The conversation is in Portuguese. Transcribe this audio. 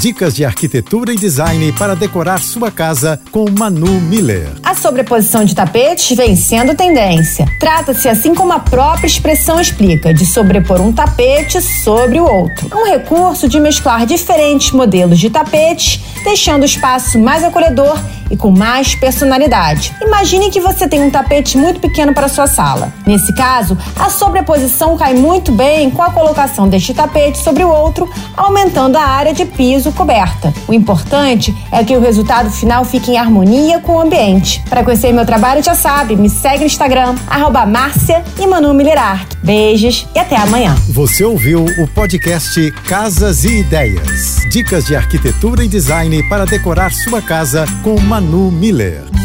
Dicas de arquitetura e design para decorar sua casa com Manu Miller. A sobreposição de tapetes vem sendo tendência. Trata-se, assim como a própria expressão explica, de sobrepor um tapete sobre o outro. É um recurso de mesclar diferentes modelos de tapetes, deixando o espaço mais acolhedor e com mais personalidade. Imagine que você tem um tapete muito pequeno para sua sala. Nesse caso, a sobreposição cai muito bem com a colocação deste tapete sobre o outro, aumentando a área de piso coberta. O importante é que o resultado final fique em harmonia com o ambiente. Para conhecer meu trabalho, já sabe, me segue no Instagram, arroba Márcia e Manu Beijos e até amanhã. Você ouviu o podcast Casas e Ideias. Dicas de arquitetura e design para decorar sua casa com Manu Miller.